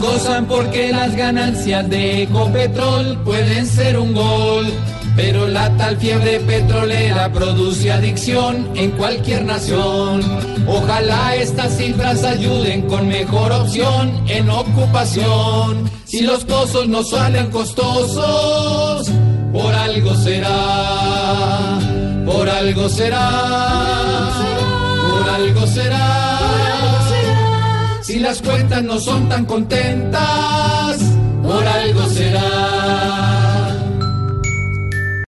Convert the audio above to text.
Gozan porque las ganancias de Ecopetrol pueden ser un gol. Pero la tal fiebre petrolera produce adicción en cualquier nación. Ojalá estas cifras ayuden con mejor opción en ocupación. Si los pozos no salen costosos, por algo será. Por algo será. Si las cuentas no son tan contentas,